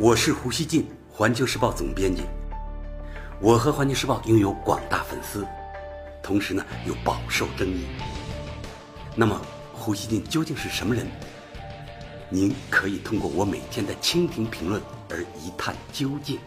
我是胡锡进，环球时报总编辑。我和环球时报拥有广大粉丝，同时呢又饱受争议。那么，胡锡进究竟是什么人？您可以通过我每天的蜻蜓评论而一探究竟。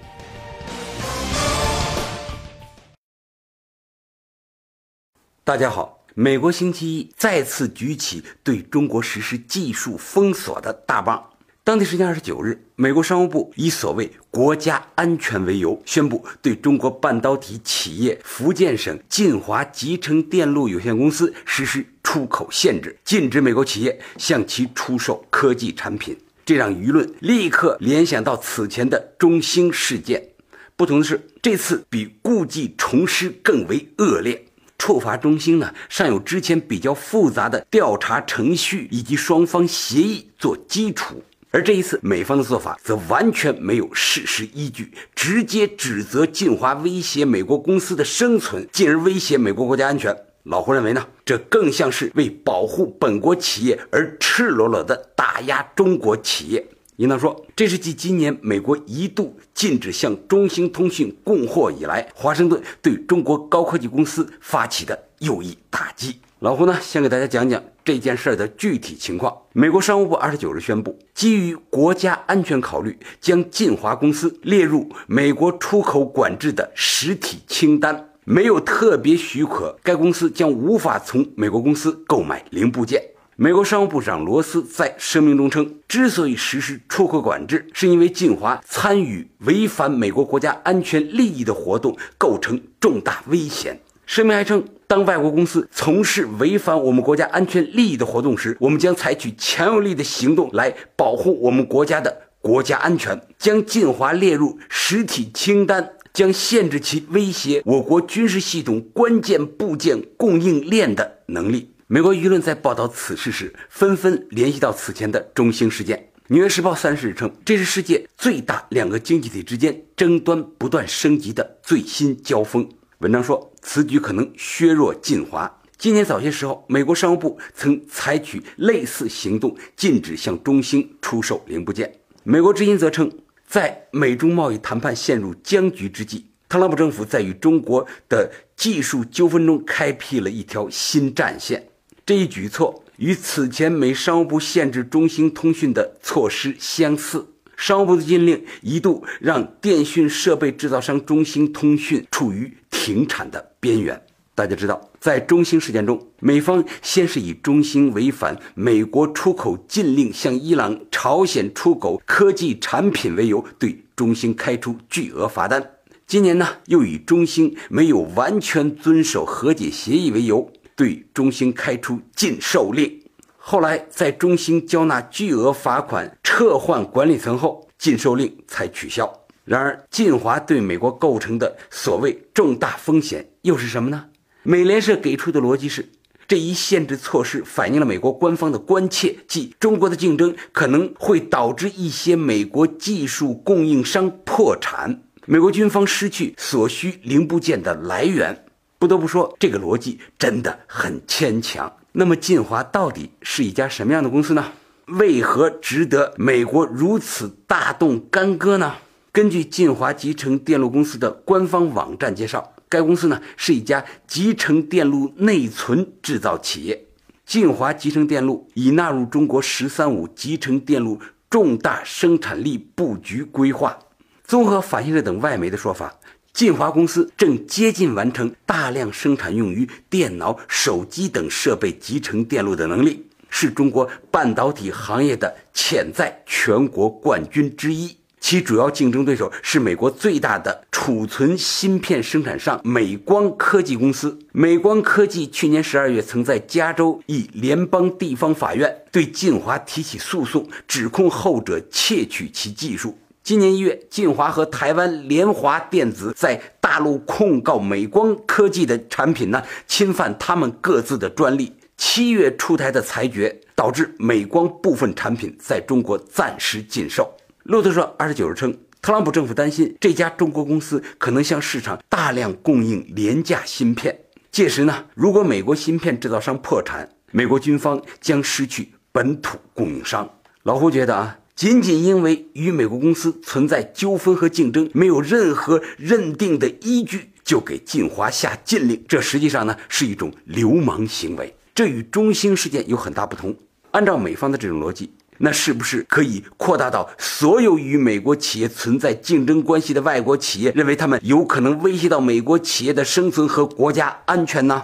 大家好，美国星期一再次举起对中国实施技术封锁的大棒。当地时间二十九日，美国商务部以所谓国家安全为由，宣布对中国半导体企业福建省晋华集成电路有限公司实施出口限制，禁止美国企业向其出售科技产品。这让舆论立刻联想到此前的中兴事件。不同的是，这次比故技重施更为恶劣。处罚中兴呢，尚有之前比较复杂的调查程序以及双方协议做基础。而这一次，美方的做法则完全没有事实依据，直接指责晋华威胁美国公司的生存，进而威胁美国国家安全。老胡认为呢，这更像是为保护本国企业而赤裸裸的打压中国企业。应当说，这是继今年美国一度禁止向中兴通讯供货以来，华盛顿对中国高科技公司发起的又一打击。老胡呢，先给大家讲讲这件事的具体情况。美国商务部二十九日宣布，基于国家安全考虑，将晋华公司列入美国出口管制的实体清单。没有特别许可，该公司将无法从美国公司购买零部件。美国商务部长罗斯在声明中称，之所以实施出口管制，是因为晋华参与违反美国国家安全利益的活动，构成重大危险。声明还称，当外国公司从事违反我们国家安全利益的活动时，我们将采取强有力的行动来保护我们国家的国家安全。将晋华列入实体清单，将限制其威胁我国军事系统关键部件供应链的能力。美国舆论在报道此事时，纷纷联系到此前的中兴事件。《纽约时报》三十日称，这是世界最大两个经济体之间争端不断升级的最新交锋。文章说，此举可能削弱进华。今年早些时候，美国商务部曾采取类似行动，禁止向中兴出售零部件。美国之音则称，在美中贸易谈判陷入僵局之际，特朗普政府在与中国的技术纠纷中开辟了一条新战线。这一举措与此前美商务部限制中兴通讯的措施相似。商务部的禁令一度让电讯设备制造商中兴通讯处于停产的边缘。大家知道，在中兴事件中，美方先是以中兴违反美国出口禁令向伊朗、朝鲜出口科技产品为由，对中兴开出巨额罚单。今年呢，又以中兴没有完全遵守和解协议为由，对中兴开出禁售令。后来，在中兴交纳巨额罚款、撤换管理层后，禁售令才取消。然而，晋华对美国构成的所谓重大风险又是什么呢？美联社给出的逻辑是，这一限制措施反映了美国官方的关切，即中国的竞争可能会导致一些美国技术供应商破产，美国军方失去所需零部件的来源。不得不说，这个逻辑真的很牵强。那么，晋华到底是一家什么样的公司呢？为何值得美国如此大动干戈呢？根据晋华集成电路公司的官方网站介绍，该公司呢是一家集成电路内存制造企业。晋华集成电路已纳入中国“十三五”集成电路重大生产力布局规划。综合法新社等外媒的说法。晋华公司正接近完成大量生产用于电脑、手机等设备集成电路的能力，是中国半导体行业的潜在全国冠军之一。其主要竞争对手是美国最大的储存芯片生产商美光科技公司。美光科技去年十二月曾在加州一联邦地方法院对晋华提起诉讼，指控后者窃取其技术。今年一月，晋华和台湾联华电子在大陆控告美光科技的产品呢，侵犯他们各自的专利。七月出台的裁决导致美光部分产品在中国暂时禁售。路透社二十九日称，特朗普政府担心这家中国公司可能向市场大量供应廉价芯片，届时呢，如果美国芯片制造商破产，美国军方将失去本土供应商。老胡觉得啊。仅仅因为与美国公司存在纠纷和竞争，没有任何认定的依据，就给晋华下禁令，这实际上呢是一种流氓行为。这与中兴事件有很大不同。按照美方的这种逻辑。那是不是可以扩大到所有与美国企业存在竞争关系的外国企业，认为他们有可能威胁到美国企业的生存和国家安全呢？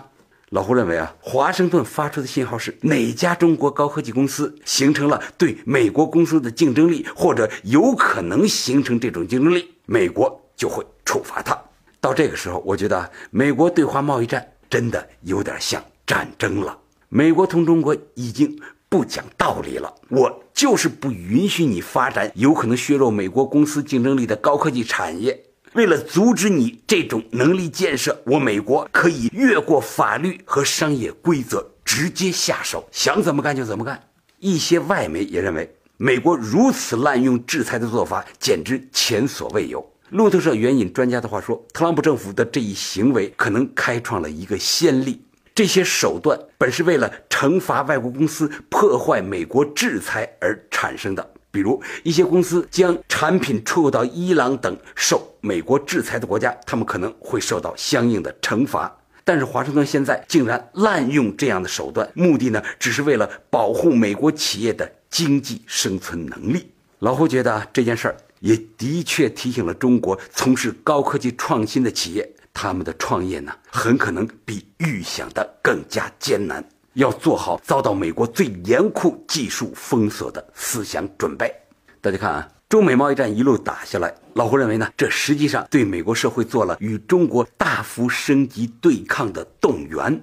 老胡认为啊，华盛顿发出的信号是哪家中国高科技公司形成了对美国公司的竞争力，或者有可能形成这种竞争力，美国就会处罚他。到这个时候，我觉得美国对华贸易战真的有点像战争了。美国同中国已经。不讲道理了，我就是不允许你发展有可能削弱美国公司竞争力的高科技产业。为了阻止你这种能力建设，我美国可以越过法律和商业规则，直接下手，想怎么干就怎么干。一些外媒也认为，美国如此滥用制裁的做法简直前所未有。路透社援引专家的话说，特朗普政府的这一行为可能开创了一个先例。这些手段本是为了惩罚外国公司破坏美国制裁而产生的，比如一些公司将产品出口到伊朗等受美国制裁的国家，他们可能会受到相应的惩罚。但是华盛顿现在竟然滥用这样的手段，目的呢，只是为了保护美国企业的经济生存能力。老胡觉得这件事儿也的确提醒了中国从事高科技创新的企业。他们的创业呢，很可能比预想的更加艰难，要做好遭到美国最严酷技术封锁的思想准备。大家看啊，中美贸易战一路打下来，老胡认为呢，这实际上对美国社会做了与中国大幅升级对抗的动员。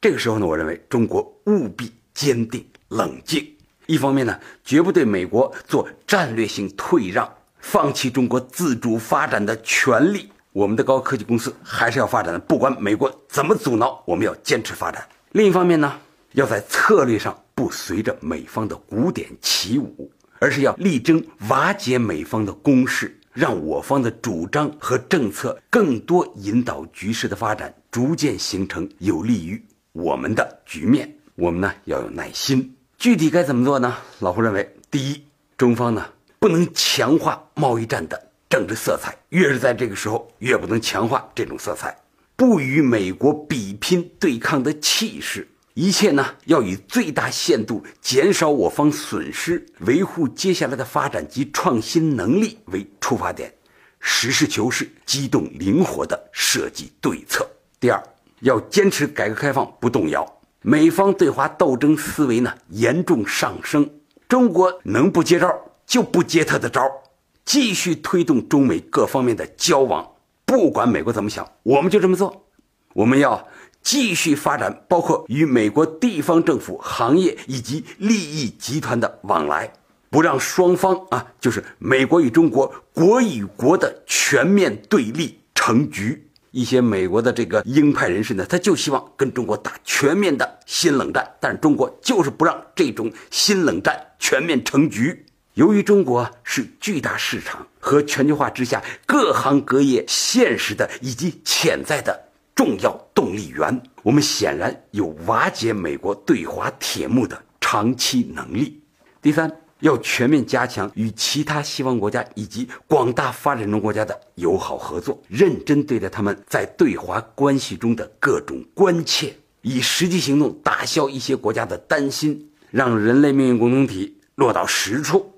这个时候呢，我认为中国务必坚定冷静，一方面呢，绝不对美国做战略性退让，放弃中国自主发展的权利。我们的高科技公司还是要发展的，不管美国怎么阻挠，我们要坚持发展。另一方面呢，要在策略上不随着美方的鼓点起舞，而是要力争瓦解美方的攻势，让我方的主张和政策更多引导局势的发展，逐渐形成有利于我们的局面。我们呢要有耐心。具体该怎么做呢？老胡认为，第一，中方呢不能强化贸易战的。政治色彩越是在这个时候，越不能强化这种色彩，不与美国比拼对抗的气势。一切呢，要以最大限度减少我方损失、维护接下来的发展及创新能力为出发点，实事求是、机动灵活地设计对策。第二，要坚持改革开放不动摇。美方对华斗争思维呢严重上升，中国能不接招就不接他的招。继续推动中美各方面的交往，不管美国怎么想，我们就这么做。我们要继续发展，包括与美国地方政府、行业以及利益集团的往来，不让双方啊，就是美国与中国、国与国的全面对立成局。一些美国的这个鹰派人士呢，他就希望跟中国打全面的新冷战，但是中国就是不让这种新冷战全面成局。由于中国是巨大市场和全球化之下各行各业现实的以及潜在的重要动力源，我们显然有瓦解美国对华铁幕的长期能力。第三，要全面加强与其他西方国家以及广大发展中国家的友好合作，认真对待他们在对华关系中的各种关切，以实际行动打消一些国家的担心，让人类命运共同体落到实处。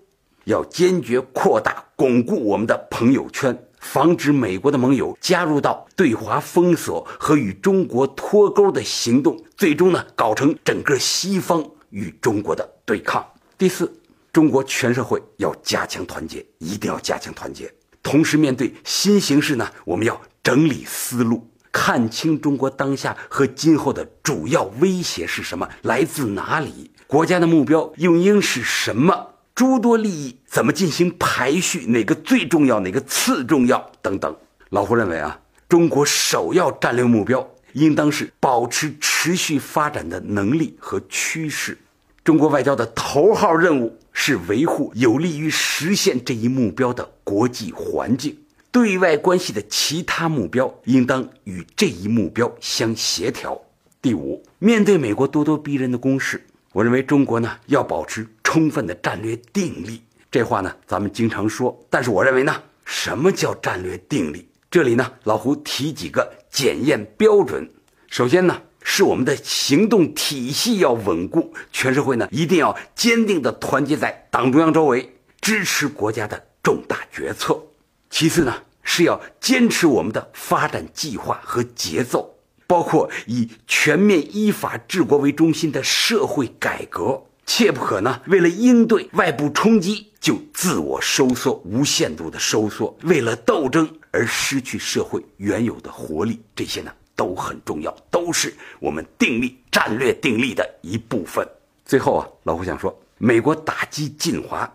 要坚决扩大巩固我们的朋友圈，防止美国的盟友加入到对华封锁和与中国脱钩的行动，最终呢搞成整个西方与中国的对抗。第四，中国全社会要加强团结，一定要加强团结。同时，面对新形势呢，我们要整理思路，看清中国当下和今后的主要威胁是什么，来自哪里，国家的目标又应是什么。诸多利益怎么进行排序？哪个最重要？哪个次重要？等等。老胡认为啊，中国首要战略目标应当是保持持续发展的能力和趋势。中国外交的头号任务是维护有利于实现这一目标的国际环境。对外关系的其他目标应当与这一目标相协调。第五，面对美国咄咄逼人的攻势，我认为中国呢要保持。充分的战略定力，这话呢，咱们经常说，但是我认为呢，什么叫战略定力？这里呢，老胡提几个检验标准。首先呢，是我们的行动体系要稳固，全社会呢一定要坚定地团结在党中央周围，支持国家的重大决策。其次呢，是要坚持我们的发展计划和节奏，包括以全面依法治国为中心的社会改革。切不可呢！为了应对外部冲击，就自我收缩、无限度的收缩；为了斗争而失去社会原有的活力，这些呢都很重要，都是我们定力、战略定力的一部分。最后啊，老胡想说，美国打击进华，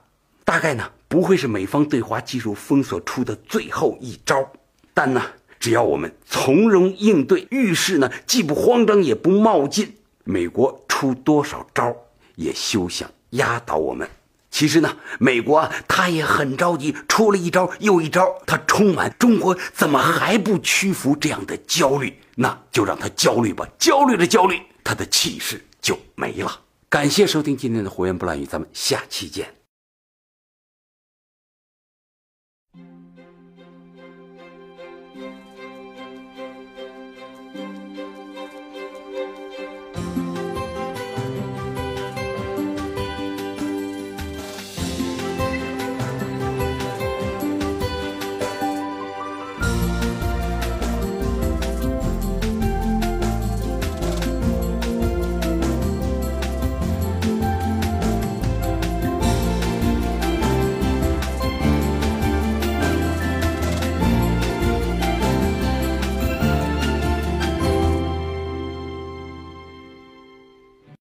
大概呢不会是美方对华技术封锁出的最后一招，但呢，只要我们从容应对，遇事呢既不慌张也不冒进，美国出多少招？也休想压倒我们。其实呢，美国啊，他也很着急，出了一招又一招，他充满中国怎么还不屈服这样的焦虑？那就让他焦虑吧，焦虑的焦虑，他的气势就没了。感谢收听今天的胡言不乱语，咱们下期见。